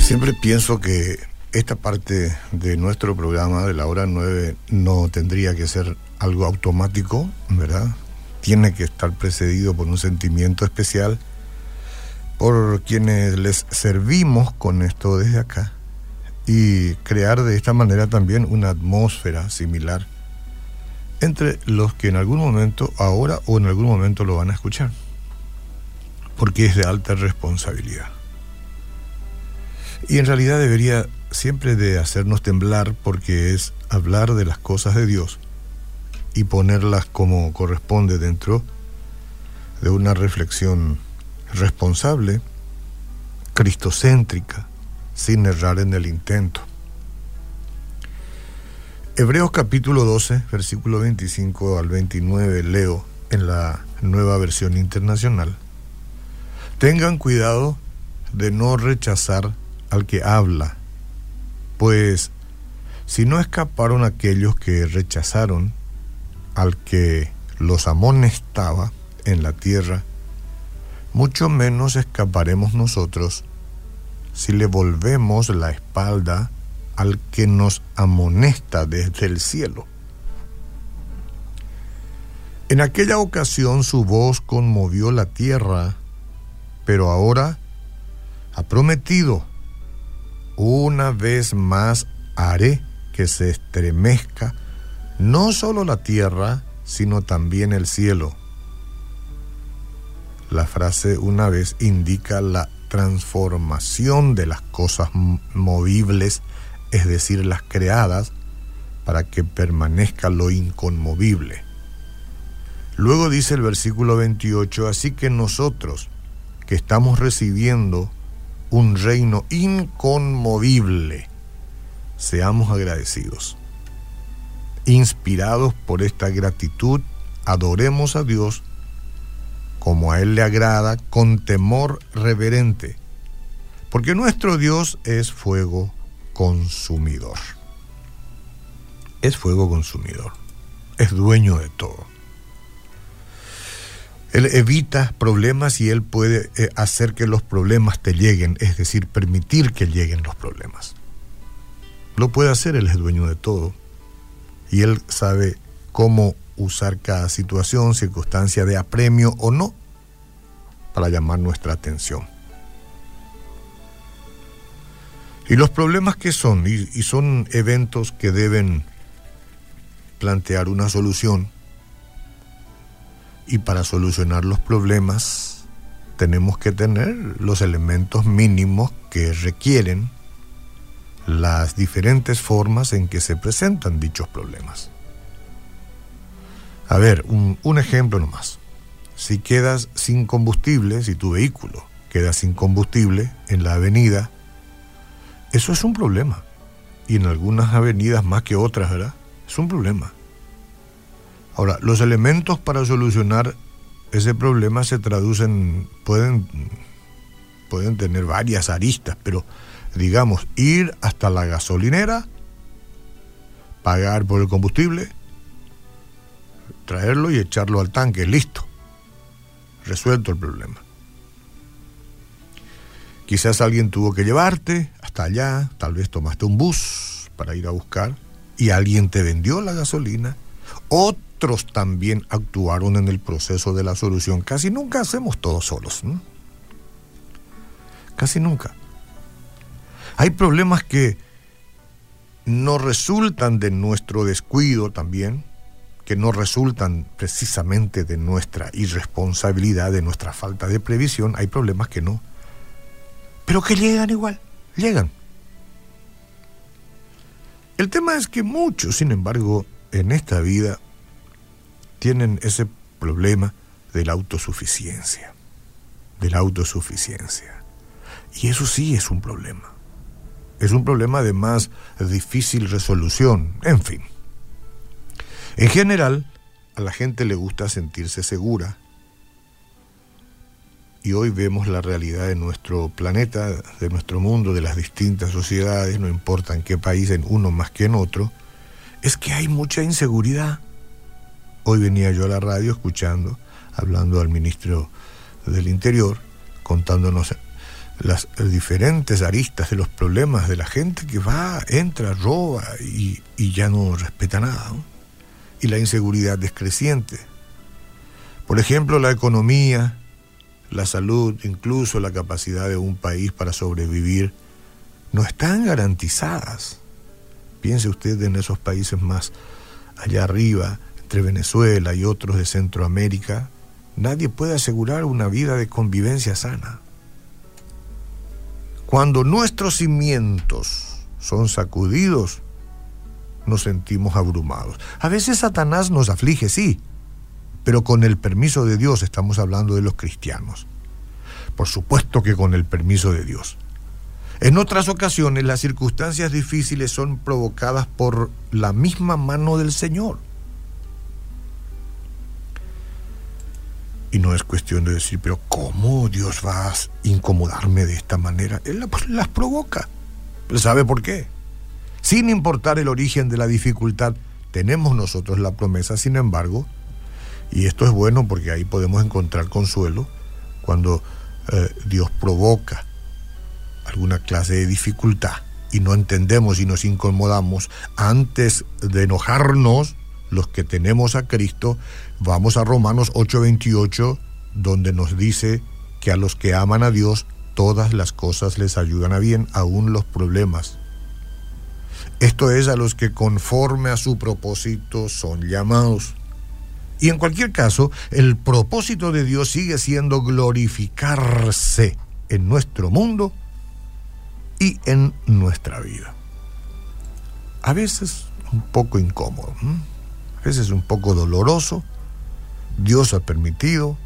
Siempre pienso que esta parte de nuestro programa de la hora 9 no tendría que ser algo automático, ¿verdad? Tiene que estar precedido por un sentimiento especial por quienes les servimos con esto desde acá y crear de esta manera también una atmósfera similar entre los que en algún momento, ahora o en algún momento lo van a escuchar, porque es de alta responsabilidad. Y en realidad debería siempre de hacernos temblar porque es hablar de las cosas de Dios y ponerlas como corresponde dentro de una reflexión responsable, cristocéntrica, sin errar en el intento. Hebreos capítulo 12, versículo 25 al 29, leo en la nueva versión internacional. Tengan cuidado de no rechazar al que habla, pues si no escaparon aquellos que rechazaron al que los amonestaba en la tierra, mucho menos escaparemos nosotros si le volvemos la espalda al que nos amonesta desde el cielo. En aquella ocasión su voz conmovió la tierra, pero ahora ha prometido una vez más haré que se estremezca no solo la tierra, sino también el cielo. La frase una vez indica la transformación de las cosas movibles, es decir, las creadas, para que permanezca lo inconmovible. Luego dice el versículo 28, así que nosotros que estamos recibiendo un reino inconmovible. Seamos agradecidos. Inspirados por esta gratitud, adoremos a Dios como a Él le agrada, con temor reverente, porque nuestro Dios es fuego consumidor. Es fuego consumidor, es dueño de todo. Él evita problemas y Él puede eh, hacer que los problemas te lleguen, es decir, permitir que lleguen los problemas. Lo puede hacer, Él es dueño de todo. Y Él sabe cómo usar cada situación, circunstancia de apremio o no, para llamar nuestra atención. Y los problemas que son, y, y son eventos que deben plantear una solución, y para solucionar los problemas tenemos que tener los elementos mínimos que requieren las diferentes formas en que se presentan dichos problemas. A ver, un, ejemplo nomás. Si quedas sin combustible, si tu vehículo queda sin combustible en la avenida, eso es un problema. Y en algunas avenidas más que otras, ¿verdad? Es un problema. Ahora, los elementos para solucionar ese problema se traducen, pueden, pueden tener varias aristas, pero digamos, ir hasta la gasolinera, pagar por el combustible, traerlo y echarlo al tanque, listo, resuelto el problema. Quizás alguien tuvo que llevarte hasta allá, tal vez tomaste un bus para ir a buscar y alguien te vendió la gasolina. Otro otros también actuaron en el proceso de la solución. Casi nunca hacemos todo solos. Casi nunca. Hay problemas que no resultan de nuestro descuido también, que no resultan precisamente de nuestra irresponsabilidad, de nuestra falta de previsión. Hay problemas que no. Pero que llegan igual, llegan. El tema es que muchos, sin embargo, en esta vida tienen ese problema de la autosuficiencia, de la autosuficiencia. Y eso sí es un problema. Es un problema de más difícil resolución, en fin. En general, a la gente le gusta sentirse segura. y hoy vemos la realidad de nuestro planeta, de nuestro mundo, de las distintas sociedades, no importa en qué país, en uno más que en otro, es que hay mucha inseguridad. Hoy venía yo a la radio escuchando, hablando al ministro del Interior, contándonos las diferentes aristas de los problemas de la gente que va, entra, roba y, ya no respeta nada. Y la inseguridad es creciente. Por ejemplo, la economía, la salud, incluso la capacidad de un país para sobrevivir, no están garantizadas. Piense usted en esos países más allá arriba, entre Venezuela y otros de Centroamérica, nadie puede asegurar una vida de convivencia sana. Cuando nuestros cimientos son sacudidos, nos sentimos abrumados. A veces Satanás nos aflige, sí, pero con el permiso de Dios estamos hablando de los cristianos. Por supuesto que con el permiso de Dios. En otras ocasiones las circunstancias difíciles son provocadas por la misma mano del Señor. Y no es cuestión de decir, pero ¿cómo Dios va a incomodarme de esta manera? Él las provoca. ¿sabe por qué? Sin importar el origen de la dificultad, tenemos nosotros la promesa, sin embargo, y esto es bueno porque ahí podemos encontrar consuelo cuando eh, Dios provoca alguna clase de dificultad y no entendemos y nos incomodamos, antes de enojarnos, los que tenemos a Cristo, vamos a Romanos 8:28, donde nos dice que a los que aman a Dios, todas las cosas les ayudan a bien, aún los problemas. Esto es a los que conforme a su propósito son llamados. Y en cualquier caso, el propósito de Dios sigue siendo glorificarse en nuestro mundo y en nuestra vida. A veces un poco incómodo, a veces un poco doloroso. Dios ha permitido,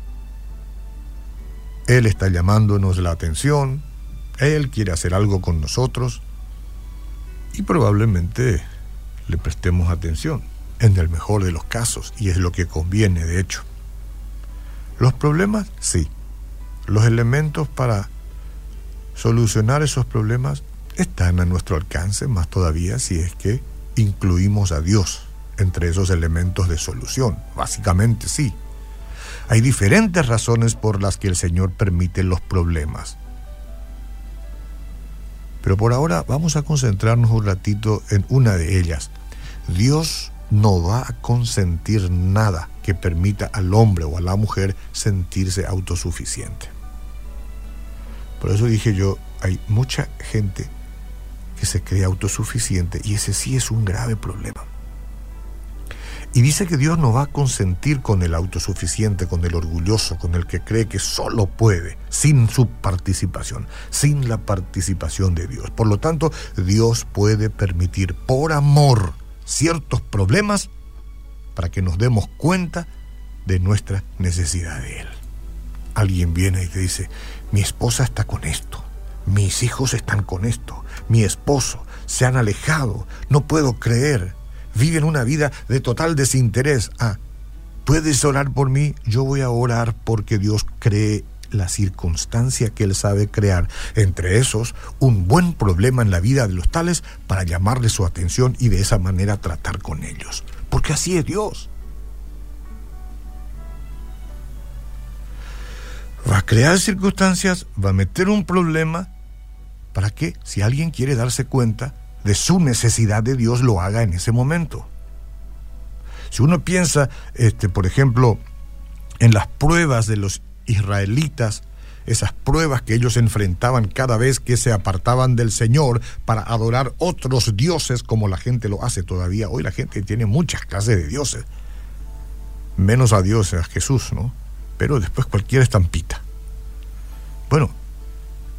Él está llamándonos la atención, Él quiere hacer algo con nosotros y probablemente le prestemos atención en el mejor de los casos, y es lo que conviene, de hecho. Los problemas, sí. Los elementos para solucionar esos problemas están a nuestro alcance, más todavía si es que incluimos a Dios entre esos elementos de solución. Básicamente sí. Hay diferentes razones por las que el Señor permite los problemas. Pero por ahora vamos a concentrarnos un ratito en una de ellas. Dios no va a consentir nada que permita al hombre o a la mujer sentirse autosuficiente. Por eso dije yo, hay mucha gente que se cree autosuficiente y ese sí es un grave problema. Y dice que Dios no va a consentir con el autosuficiente, con el orgulloso, con el que cree que solo puede, sin su participación, sin la participación de Dios. Por lo tanto, Dios puede permitir por amor ciertos problemas para que nos demos cuenta de nuestra necesidad de Él. Alguien viene y te dice, mi esposa está con esto, mis hijos están con esto, mi esposo se han alejado, no puedo creer, viven una vida de total desinterés. Ah, ¿puedes orar por mí? Yo voy a orar porque Dios cree la circunstancia que Él sabe crear, entre esos un buen problema en la vida de los tales para llamarle su atención y de esa manera tratar con ellos. Porque así es Dios. Va a crear circunstancias, va a meter un problema para que si alguien quiere darse cuenta de su necesidad de Dios, lo haga en ese momento. Si uno piensa, este, por ejemplo, en las pruebas de los israelitas, esas pruebas que ellos enfrentaban cada vez que se apartaban del Señor para adorar otros dioses como la gente lo hace todavía. Hoy la gente tiene muchas clases de dioses. Menos a Dios, a Jesús, ¿no? Pero después cualquier estampita. Bueno,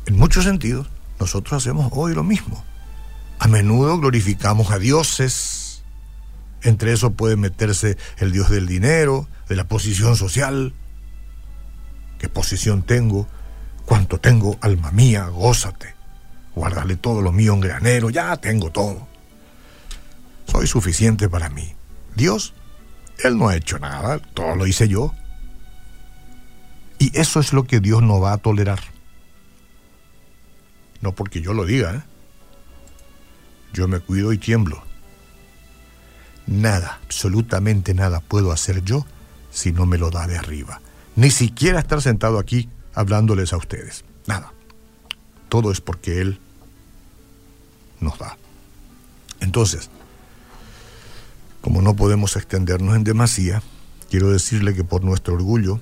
en muchos sentidos, nosotros hacemos hoy lo mismo. A menudo glorificamos a dioses. Entre eso puede meterse el dios del dinero, de la posición social, qué posición tengo, cuánto tengo, alma mía, gózate, guárdale todo lo mío en granero, ya tengo todo. Soy suficiente para mí. Dios, Él no ha hecho nada, todo lo hice yo. Y eso es lo que Dios no va a tolerar. No porque yo lo diga, ¿eh? Yo me cuido y tiemblo. Nada, absolutamente nada puedo hacer yo si no me lo da de arriba. Ni siquiera estar sentado aquí hablándoles a ustedes. Nada. Todo es porque Él nos da. Entonces, como no podemos extendernos en demasía, quiero decirle que por nuestro orgullo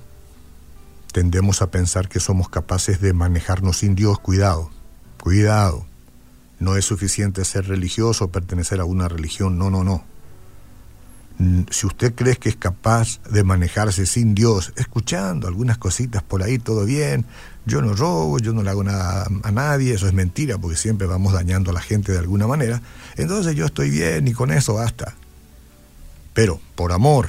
tendemos a pensar que somos capaces de manejarnos sin Dios. Cuidado, cuidado. No es suficiente ser religioso o pertenecer a una religión. No, no, no. Si usted cree que es capaz de manejarse sin Dios, escuchando algunas cositas por ahí, todo bien, yo no robo, yo no le hago nada a nadie, eso es mentira, porque siempre vamos dañando a la gente de alguna manera, entonces yo estoy bien y con eso basta. Pero, por amor,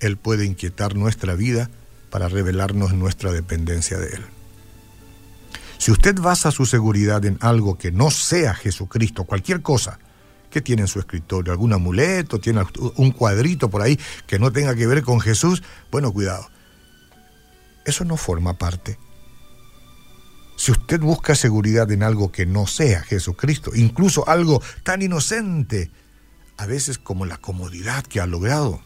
Él puede inquietar nuestra vida para revelarnos nuestra dependencia de Él. Si usted basa su seguridad en algo que no sea Jesucristo, cualquier cosa, ¿qué tiene en su escritorio? ¿Algún amuleto? ¿Tiene un cuadrito por ahí que no tenga que ver con Jesús? Bueno, cuidado. Eso no forma parte. Si usted busca seguridad en algo que no sea Jesucristo, incluso algo tan inocente, a veces como la comodidad que ha logrado,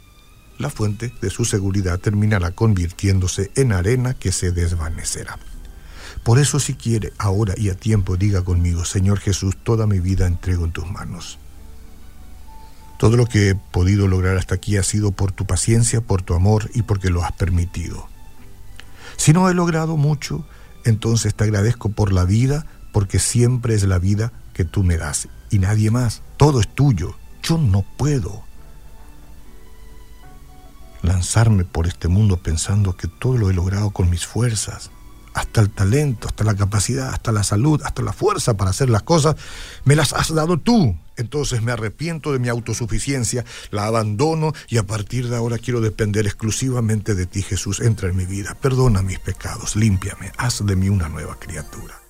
la fuente de su seguridad terminará convirtiéndose en arena que se desvanecerá. Por eso si quiere, ahora y a tiempo, diga conmigo, Señor Jesús, toda mi vida entrego en tus manos. Todo lo que he podido lograr hasta aquí ha sido por tu paciencia, por tu amor y porque lo has permitido. Si no he logrado mucho, entonces te agradezco por la vida, porque siempre es la vida que tú me das y nadie más. Todo es tuyo. Yo no puedo lanzarme por este mundo pensando que todo lo he logrado con mis fuerzas hasta el talento, hasta la capacidad, hasta la salud, hasta la fuerza para hacer las cosas, me las has dado tú. Entonces me arrepiento de mi autosuficiencia, la abandono y a partir de ahora quiero depender exclusivamente de ti, Jesús. Entra en mi vida, perdona mis pecados, límpiame, haz de mí una nueva criatura.